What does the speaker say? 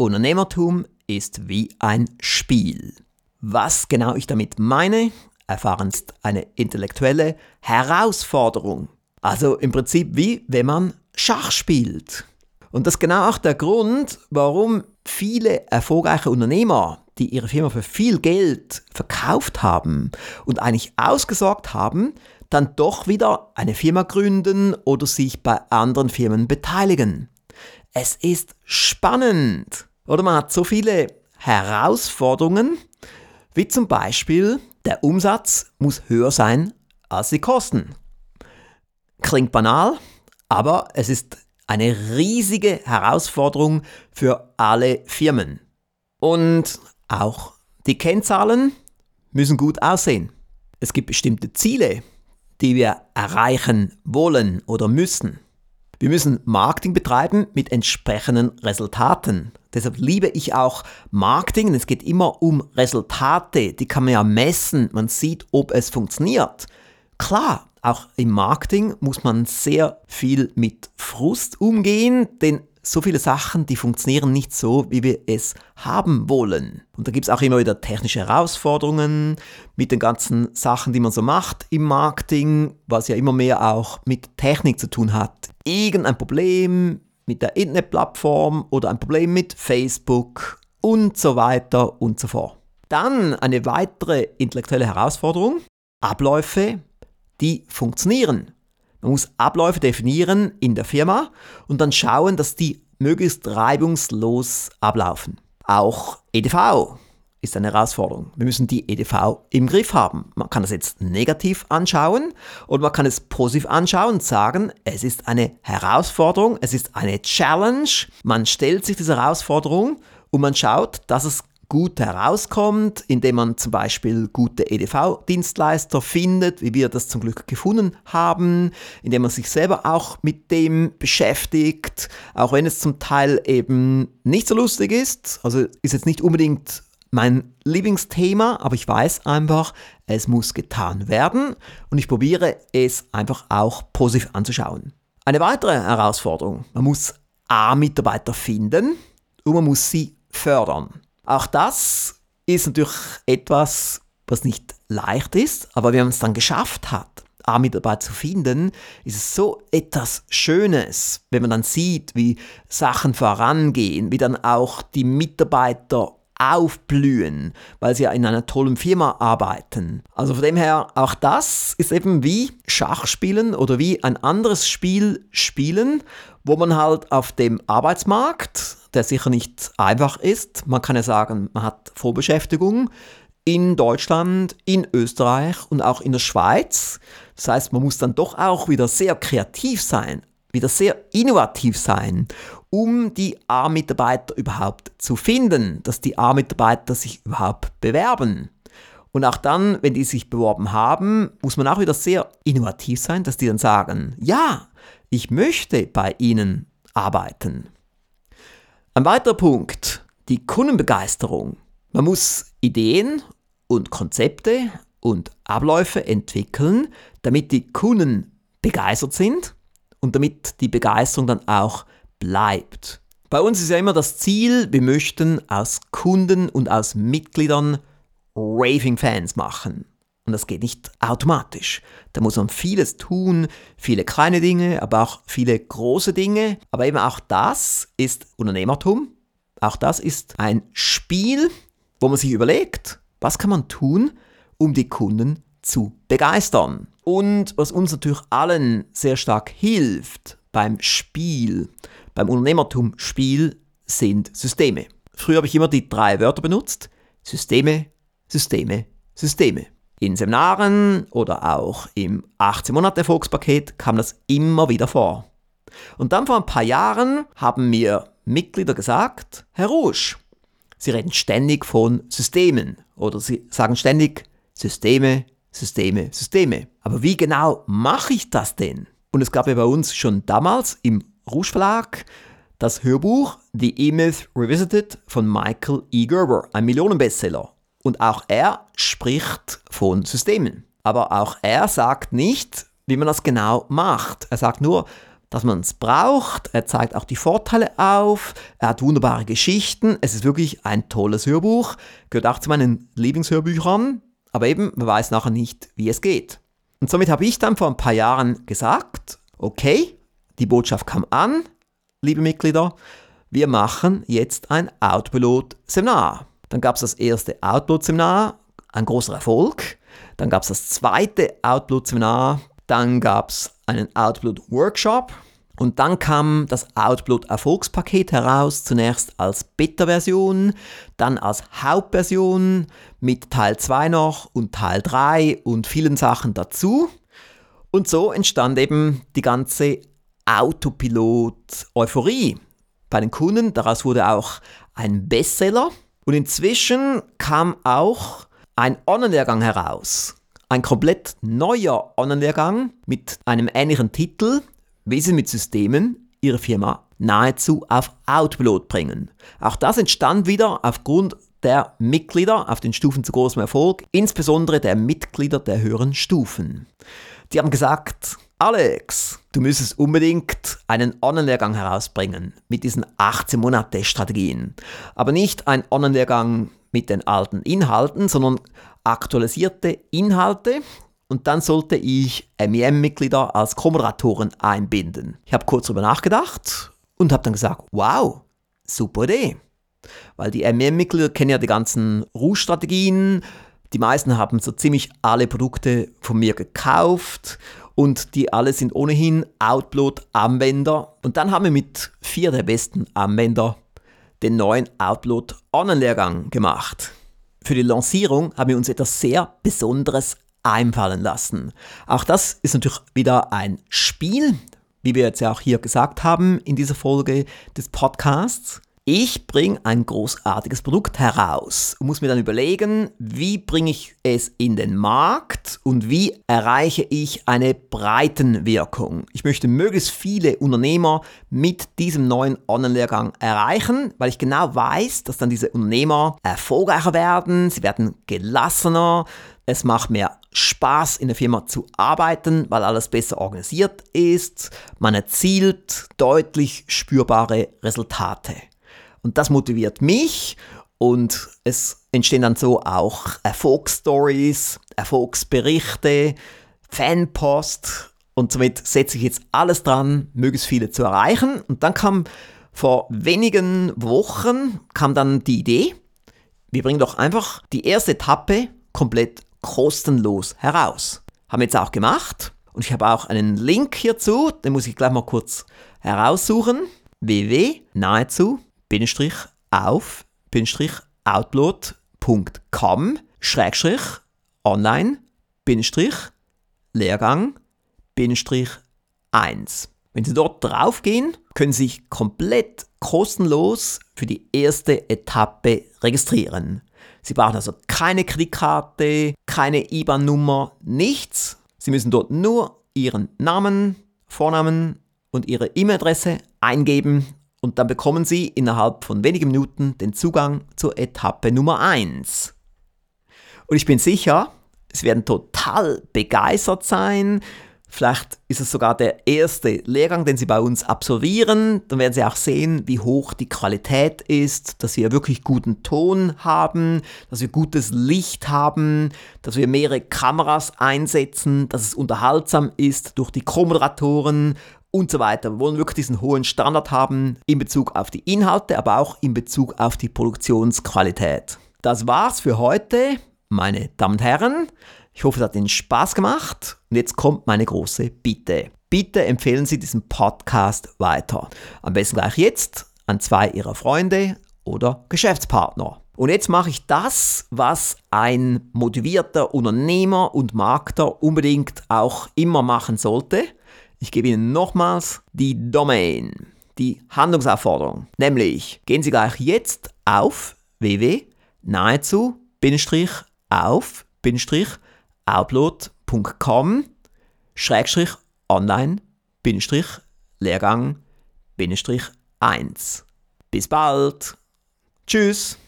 Unternehmertum ist wie ein Spiel. Was genau ich damit meine, erfahren ist eine intellektuelle Herausforderung. Also im Prinzip wie wenn man Schach spielt. Und das ist genau auch der Grund, warum viele erfolgreiche Unternehmer, die ihre Firma für viel Geld verkauft haben und eigentlich ausgesorgt haben, dann doch wieder eine Firma gründen oder sich bei anderen Firmen beteiligen. Es ist spannend. Oder man hat so viele Herausforderungen, wie zum Beispiel der Umsatz muss höher sein als die Kosten. Klingt banal, aber es ist eine riesige Herausforderung für alle Firmen. Und auch die Kennzahlen müssen gut aussehen. Es gibt bestimmte Ziele, die wir erreichen wollen oder müssen. Wir müssen Marketing betreiben mit entsprechenden Resultaten. Deshalb liebe ich auch Marketing. Es geht immer um Resultate. Die kann man ja messen. Man sieht, ob es funktioniert. Klar, auch im Marketing muss man sehr viel mit Frust umgehen, denn so viele Sachen, die funktionieren nicht so, wie wir es haben wollen. Und da gibt es auch immer wieder technische Herausforderungen mit den ganzen Sachen, die man so macht im Marketing, was ja immer mehr auch mit Technik zu tun hat. Irgendein Problem mit der Internetplattform oder ein Problem mit Facebook und so weiter und so fort. Dann eine weitere intellektuelle Herausforderung, Abläufe, die funktionieren. Man muss Abläufe definieren in der Firma und dann schauen, dass die möglichst reibungslos ablaufen. Auch EDV ist eine Herausforderung. Wir müssen die EDV im Griff haben. Man kann das jetzt negativ anschauen oder man kann es positiv anschauen und sagen, es ist eine Herausforderung, es ist eine Challenge. Man stellt sich diese Herausforderung und man schaut, dass es gut herauskommt, indem man zum Beispiel gute EDV-Dienstleister findet, wie wir das zum Glück gefunden haben, indem man sich selber auch mit dem beschäftigt, auch wenn es zum Teil eben nicht so lustig ist. Also ist jetzt nicht unbedingt mein Lieblingsthema, aber ich weiß einfach, es muss getan werden und ich probiere es einfach auch positiv anzuschauen. Eine weitere Herausforderung, man muss A-Mitarbeiter finden und man muss sie fördern. Auch das ist natürlich etwas, was nicht leicht ist, aber wenn man es dann geschafft hat, A-Mitarbeiter zu finden, ist es so etwas Schönes, wenn man dann sieht, wie Sachen vorangehen, wie dann auch die Mitarbeiter aufblühen, weil sie ja in einer tollen Firma arbeiten. Also von dem her, auch das ist eben wie Schachspielen oder wie ein anderes Spiel spielen, wo man halt auf dem Arbeitsmarkt, der sicher nicht einfach ist, man kann ja sagen, man hat Vorbeschäftigung in Deutschland, in Österreich und auch in der Schweiz. Das heißt, man muss dann doch auch wieder sehr kreativ sein, wieder sehr innovativ sein, um die A-Mitarbeiter überhaupt zu finden, dass die A-Mitarbeiter sich überhaupt bewerben. Und auch dann, wenn die sich beworben haben, muss man auch wieder sehr innovativ sein, dass die dann sagen, ja, ich möchte bei Ihnen arbeiten. Ein weiterer Punkt, die Kundenbegeisterung. Man muss Ideen und Konzepte und Abläufe entwickeln, damit die Kunden begeistert sind und damit die Begeisterung dann auch bleibt. Bei uns ist ja immer das Ziel, wir möchten aus Kunden und aus Mitgliedern Raving Fans machen. Und das geht nicht automatisch. Da muss man vieles tun, viele kleine Dinge, aber auch viele große Dinge. Aber eben auch das ist Unternehmertum. Auch das ist ein Spiel, wo man sich überlegt, was kann man tun, um die Kunden zu begeistern. Und was uns natürlich allen sehr stark hilft beim Spiel, beim Unternehmertum-Spiel, sind Systeme. Früher habe ich immer die drei Wörter benutzt. Systeme, Systeme, Systeme. In Seminaren oder auch im 18 Monate Erfolgspaket kam das immer wieder vor. Und dann vor ein paar Jahren haben mir Mitglieder gesagt, Herr Rusch, Sie reden ständig von Systemen oder Sie sagen ständig Systeme, Systeme, Systeme. Aber wie genau mache ich das denn? Und es gab ja bei uns schon damals im Rouge Verlag das Hörbuch The E-Myth Revisited von Michael E. Gerber, ein Millionenbestseller. Und auch er spricht von Systemen. Aber auch er sagt nicht, wie man das genau macht. Er sagt nur, dass man es braucht. Er zeigt auch die Vorteile auf. Er hat wunderbare Geschichten. Es ist wirklich ein tolles Hörbuch. Gehört auch zu meinen Lieblingshörbüchern. Aber eben, man weiß nachher nicht, wie es geht. Und somit habe ich dann vor ein paar Jahren gesagt, okay, die Botschaft kam an, liebe Mitglieder, wir machen jetzt ein Outpilot-Seminar. Dann gab es das erste Outpilot-Seminar, ein großer Erfolg. Dann gab es das zweite Outpilot-Seminar. Dann gab es einen Outpilot-Workshop. Und dann kam das Outpilot Erfolgspaket heraus, zunächst als Beta-Version, dann als Hauptversion mit Teil 2 noch und Teil 3 und vielen Sachen dazu. Und so entstand eben die ganze Autopilot-Euphorie bei den Kunden. Daraus wurde auch ein Bestseller. Und inzwischen kam auch ein Online-Lehrgang heraus. Ein komplett neuer Online-Lehrgang mit einem ähnlichen Titel, wie Sie mit Systemen Ihre Firma nahezu auf Autopilot bringen. Auch das entstand wieder aufgrund der Mitglieder auf den Stufen zu großem Erfolg, insbesondere der Mitglieder der höheren Stufen. Die haben gesagt, Alex, du müsstest unbedingt einen Online-Lehrgang herausbringen mit diesen 18 Monate Strategien. Aber nicht ein Online-Lehrgang mit den alten Inhalten, sondern aktualisierte Inhalte. Und dann sollte ich MEM-Mitglieder als Co-Moderatoren einbinden. Ich habe kurz darüber nachgedacht und habe dann gesagt, wow, super Idee. Weil die MEM-Mitglieder kennen ja die ganzen Ruhestrategien, die meisten haben so ziemlich alle Produkte von mir gekauft und die alle sind ohnehin Outload-Anwender. Und dann haben wir mit vier der besten Anwender den neuen Outload Online-Lehrgang gemacht. Für die Lancierung haben wir uns etwas sehr Besonderes einfallen lassen. Auch das ist natürlich wieder ein Spiel, wie wir jetzt ja auch hier gesagt haben in dieser Folge des Podcasts. Ich bringe ein großartiges Produkt heraus und muss mir dann überlegen, wie bringe ich es in den Markt und wie erreiche ich eine Breitenwirkung. Ich möchte möglichst viele Unternehmer mit diesem neuen Online-Lehrgang erreichen, weil ich genau weiß, dass dann diese Unternehmer erfolgreicher werden, sie werden gelassener, es macht mehr Spaß in der Firma zu arbeiten, weil alles besser organisiert ist, man erzielt deutlich spürbare Resultate. Und das motiviert mich und es entstehen dann so auch Erfolgsstories, Erfolgsberichte, Fanpost und somit setze ich jetzt alles dran, möglichst viele zu erreichen. Und dann kam vor wenigen Wochen kam dann die Idee, wir bringen doch einfach die erste Etappe komplett kostenlos heraus. Haben wir jetzt auch gemacht und ich habe auch einen Link hierzu, den muss ich gleich mal kurz heraussuchen. www.nahezu auf outload.com Schrägstrich online Lehrgang 1. Wenn Sie dort draufgehen, können Sie sich komplett kostenlos für die erste Etappe registrieren. Sie brauchen also keine Kreditkarte, keine IBAN-Nummer, nichts. Sie müssen dort nur Ihren Namen, Vornamen und Ihre E-Mail-Adresse eingeben und dann bekommen Sie innerhalb von wenigen Minuten den Zugang zur Etappe Nummer 1. Und ich bin sicher, Sie werden total begeistert sein. Vielleicht ist es sogar der erste Lehrgang, den Sie bei uns absolvieren. Dann werden Sie auch sehen, wie hoch die Qualität ist, dass wir wirklich guten Ton haben, dass wir gutes Licht haben, dass wir mehrere Kameras einsetzen, dass es unterhaltsam ist durch die Co-Moderatoren und so weiter. Wir wollen wirklich diesen hohen Standard haben in Bezug auf die Inhalte, aber auch in Bezug auf die Produktionsqualität. Das war's für heute, meine Damen und Herren. Ich hoffe, es hat Ihnen Spaß gemacht. Und jetzt kommt meine große Bitte. Bitte empfehlen Sie diesen Podcast weiter. Am besten gleich jetzt an zwei Ihrer Freunde oder Geschäftspartner. Und jetzt mache ich das, was ein motivierter Unternehmer und Markter unbedingt auch immer machen sollte. Ich gebe Ihnen nochmals die Domain, die Handlungsaufforderung. Nämlich gehen Sie gleich jetzt auf www.nahezu-auf-outload.com Schrägstrich online Lehrgang 1. Bis bald. Tschüss.